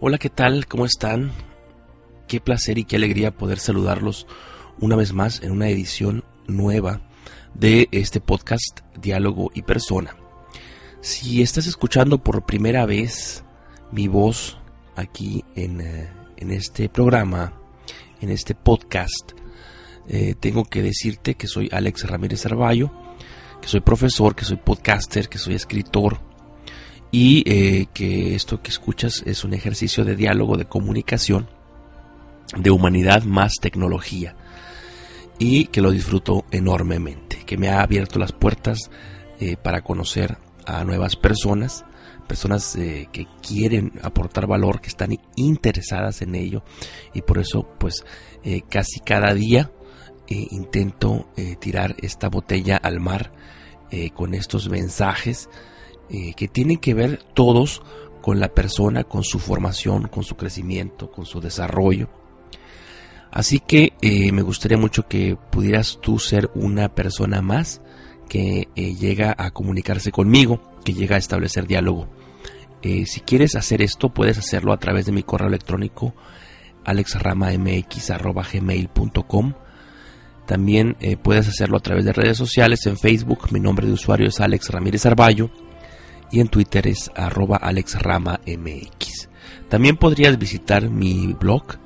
Hola, ¿qué tal? ¿Cómo están? Qué placer y qué alegría poder saludarlos una vez más en una edición nueva de este podcast Diálogo y Persona. Si estás escuchando por primera vez mi voz aquí en, eh, en este programa, en este podcast, eh, tengo que decirte que soy Alex Ramírez Arballo, que soy profesor, que soy podcaster, que soy escritor y eh, que esto que escuchas es un ejercicio de diálogo, de comunicación, de humanidad más tecnología y que lo disfruto enormemente, que me ha abierto las puertas eh, para conocer a nuevas personas, personas eh, que quieren aportar valor, que están interesadas en ello y por eso pues casi cada día intento tirar esta botella al mar con estos mensajes eh, que tienen que ver todos con la persona, con su formación, con su crecimiento, con su desarrollo. Así que eh, me gustaría mucho que pudieras tú ser una persona más que eh, llega a comunicarse conmigo, que llega a establecer diálogo. si quieres hacer esto, puedes hacerlo a través de mi correo electrónico alexramamx.gmail.com También puedes hacerlo a través de redes sociales, en Facebook, mi nombre de usuario es Alex Ramírez Arballo y en Twitter es arroba alexramamx. También podrías visitar mi blog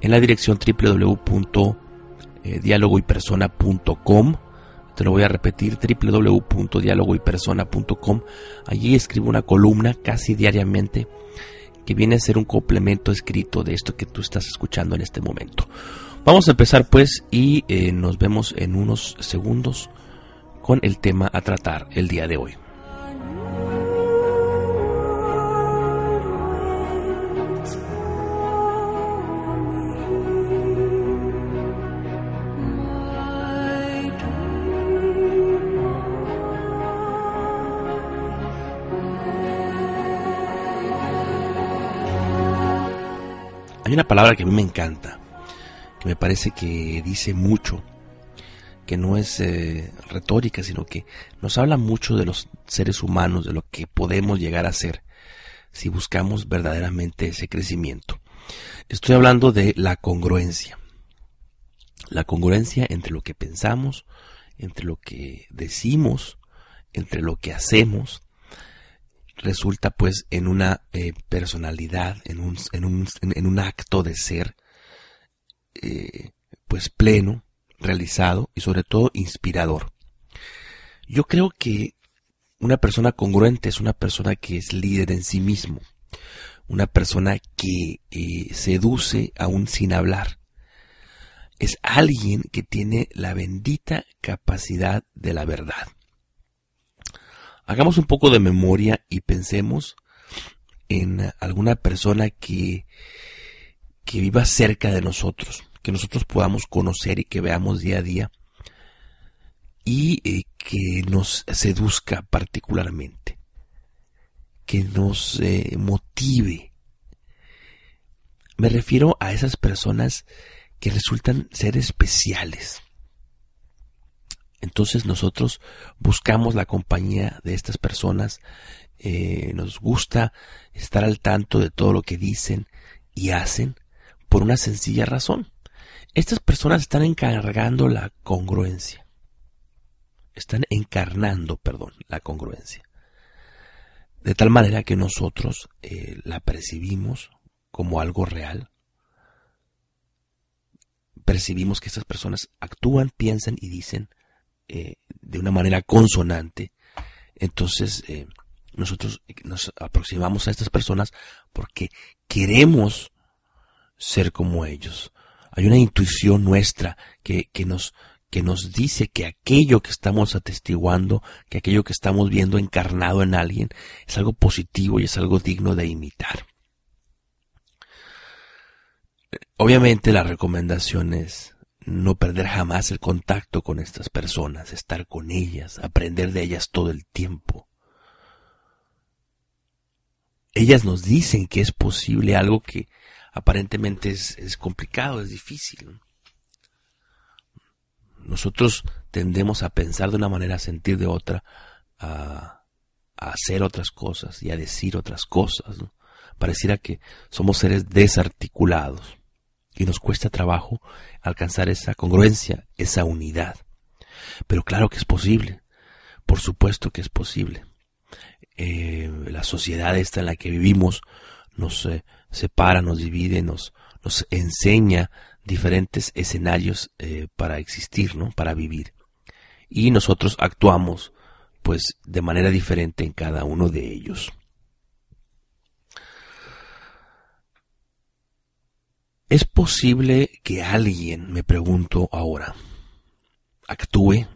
en la dirección www.dialogoypersona.com. Te lo voy a repetir, www.dialogoypersona.com. Allí escribo una columna casi diariamente que viene a ser un complemento escrito de esto que tú estás escuchando en este momento. Vamos a empezar pues y eh, nos vemos en unos segundos con el tema a tratar el día de hoy. Hay una palabra que a mí me encanta, que me parece que dice mucho, que no es eh, retórica, sino que nos habla mucho de los seres humanos, de lo que podemos llegar a ser si buscamos verdaderamente ese crecimiento. Estoy hablando de la congruencia. La congruencia entre lo que pensamos, entre lo que decimos, entre lo que hacemos, resulta pues en una eh, personalidad, en un, en, un, en un, acto de ser eh, pues pleno, realizado y sobre todo inspirador. Yo creo que una persona congruente es una persona que es líder en sí mismo, una persona que eh, seduce aún sin hablar. Es alguien que tiene la bendita capacidad de la verdad. Hagamos un poco de memoria y pensemos en alguna persona que, que viva cerca de nosotros, que nosotros podamos conocer y que veamos día a día y eh, que nos seduzca particularmente, que nos eh, motive. Me refiero a esas personas que resultan ser especiales, entonces nosotros buscamos la compañía de estas personas, eh, nos gusta estar al tanto de todo lo que dicen y hacen por una sencilla razón. Estas personas están encargando la congruencia. Están encarnando, perdón, la congruencia. De tal manera que nosotros eh, la percibimos como algo real. Percibimos que estas personas actúan, piensan y dicen eh, de una manera consonante Entonces, eh, nosotros nos aproximamos a estas personas porque queremos ser como ellos. Hay una intuición nuestra que, que nos, que nos dice que aquello que estamos atestiguando, que aquello que estamos viendo encarnado en alguien, es algo positivo y es algo digno de imitar. Obviamente la recomendación es no perder jamás el contacto con estas personas, estar con ellas, aprender de ellas todo el tiempo. Ellas nos dicen que es posible algo que aparentemente es, es complicado, es difícil. Nosotros tendemos a pensar de una manera, a sentir de otra, a, hacer otras cosas y a decir otras cosas. Pareciera que somos seres desarticulados y nos cuesta trabajo alcanzar esa congruencia, esa unidad. Pero claro que es posible, por supuesto que es posible. Eh, la sociedad esta en la que vivimos nos eh, separa, nos divide, nos, nos enseña diferentes escenarios eh, para existir, ¿no? Para vivir. Y nosotros actuamos, pues, de manera diferente en cada uno de ellos. ¿Es posible que alguien, me pregunto ahora, actúe,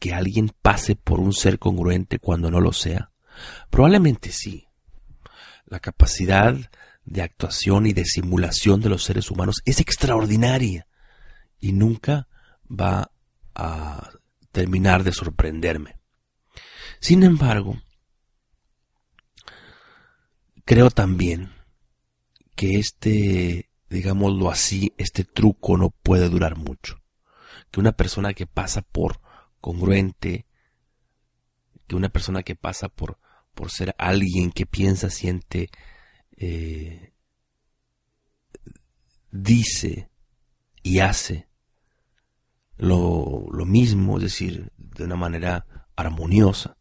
que alguien pase por un ser congruente cuando no lo sea? Probablemente sí. La capacidad de actuación y de simulación de los seres humanos es extraordinaria y nunca va a terminar de sorprenderme. Sin embargo, creo también que este, digámoslo así, este truco no puede durar mucho. Que una persona que pasa por congruente, que una persona que pasa por, por ser alguien que piensa, siente, eh, dice y hace lo, lo mismo, es decir, de una manera armoniosa,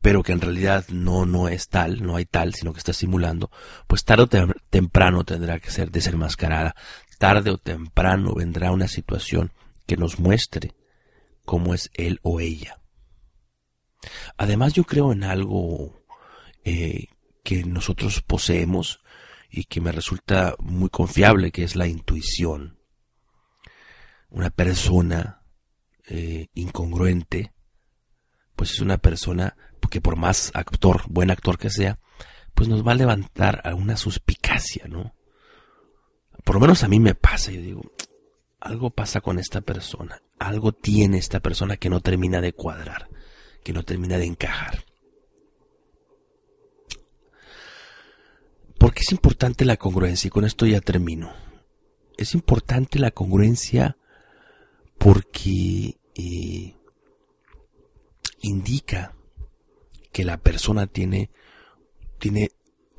pero que en realidad no, no es tal, no hay tal, sino que está simulando, pues tarde o temprano tendrá que ser desenmascarada. Tarde o temprano vendrá una situación que nos muestre cómo es él o ella. Además yo creo en algo eh, que nosotros poseemos y que me resulta muy confiable, que es la intuición. Una persona eh, incongruente, pues es una persona que por más actor, buen actor que sea, pues nos va a levantar a una suspicacia, ¿no? Por lo menos a mí me pasa, yo digo, algo pasa con esta persona, algo tiene esta persona que no termina de cuadrar, que no termina de encajar. ¿Por qué es importante la congruencia? Y con esto ya termino. Es importante la congruencia porque eh, indica que la persona tiene, tiene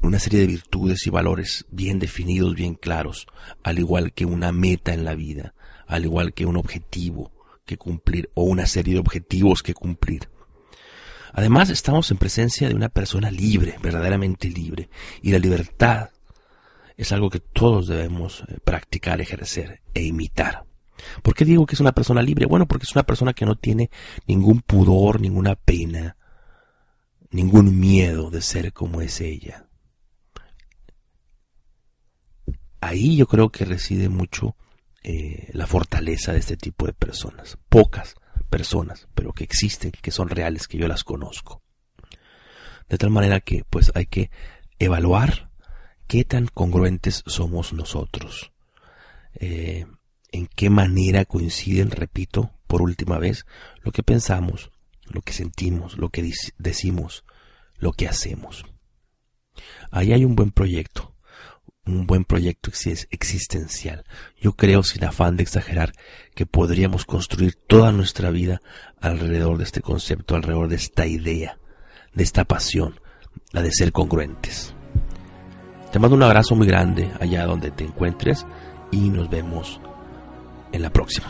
una serie de virtudes y valores bien definidos, bien claros, al igual que una meta en la vida, al igual que un objetivo que cumplir o una serie de objetivos que cumplir. Además, estamos en presencia de una persona libre, verdaderamente libre, y la libertad es algo que todos debemos eh, practicar, ejercer e imitar. ¿Por qué digo que es una persona libre? Bueno, porque es una persona que no tiene ningún pudor, ninguna pena, ningún miedo de ser como es ella. Ahí yo creo que reside mucho eh, la fortaleza de este tipo de personas. Pocas personas, pero que existen, que son reales, que yo las conozco. De tal manera que pues hay que evaluar qué tan congruentes somos nosotros. Eh, en qué manera coinciden, repito, por última vez, lo que pensamos, lo que sentimos, lo que decimos, lo que hacemos. Ahí hay un buen proyecto un buen proyecto existencial. Yo creo, sin afán de exagerar, que podríamos construir toda nuestra vida alrededor de este concepto, alrededor de esta idea, de esta pasión, la de ser congruentes. Te mando un abrazo muy grande allá donde te encuentres y nos vemos en la próxima.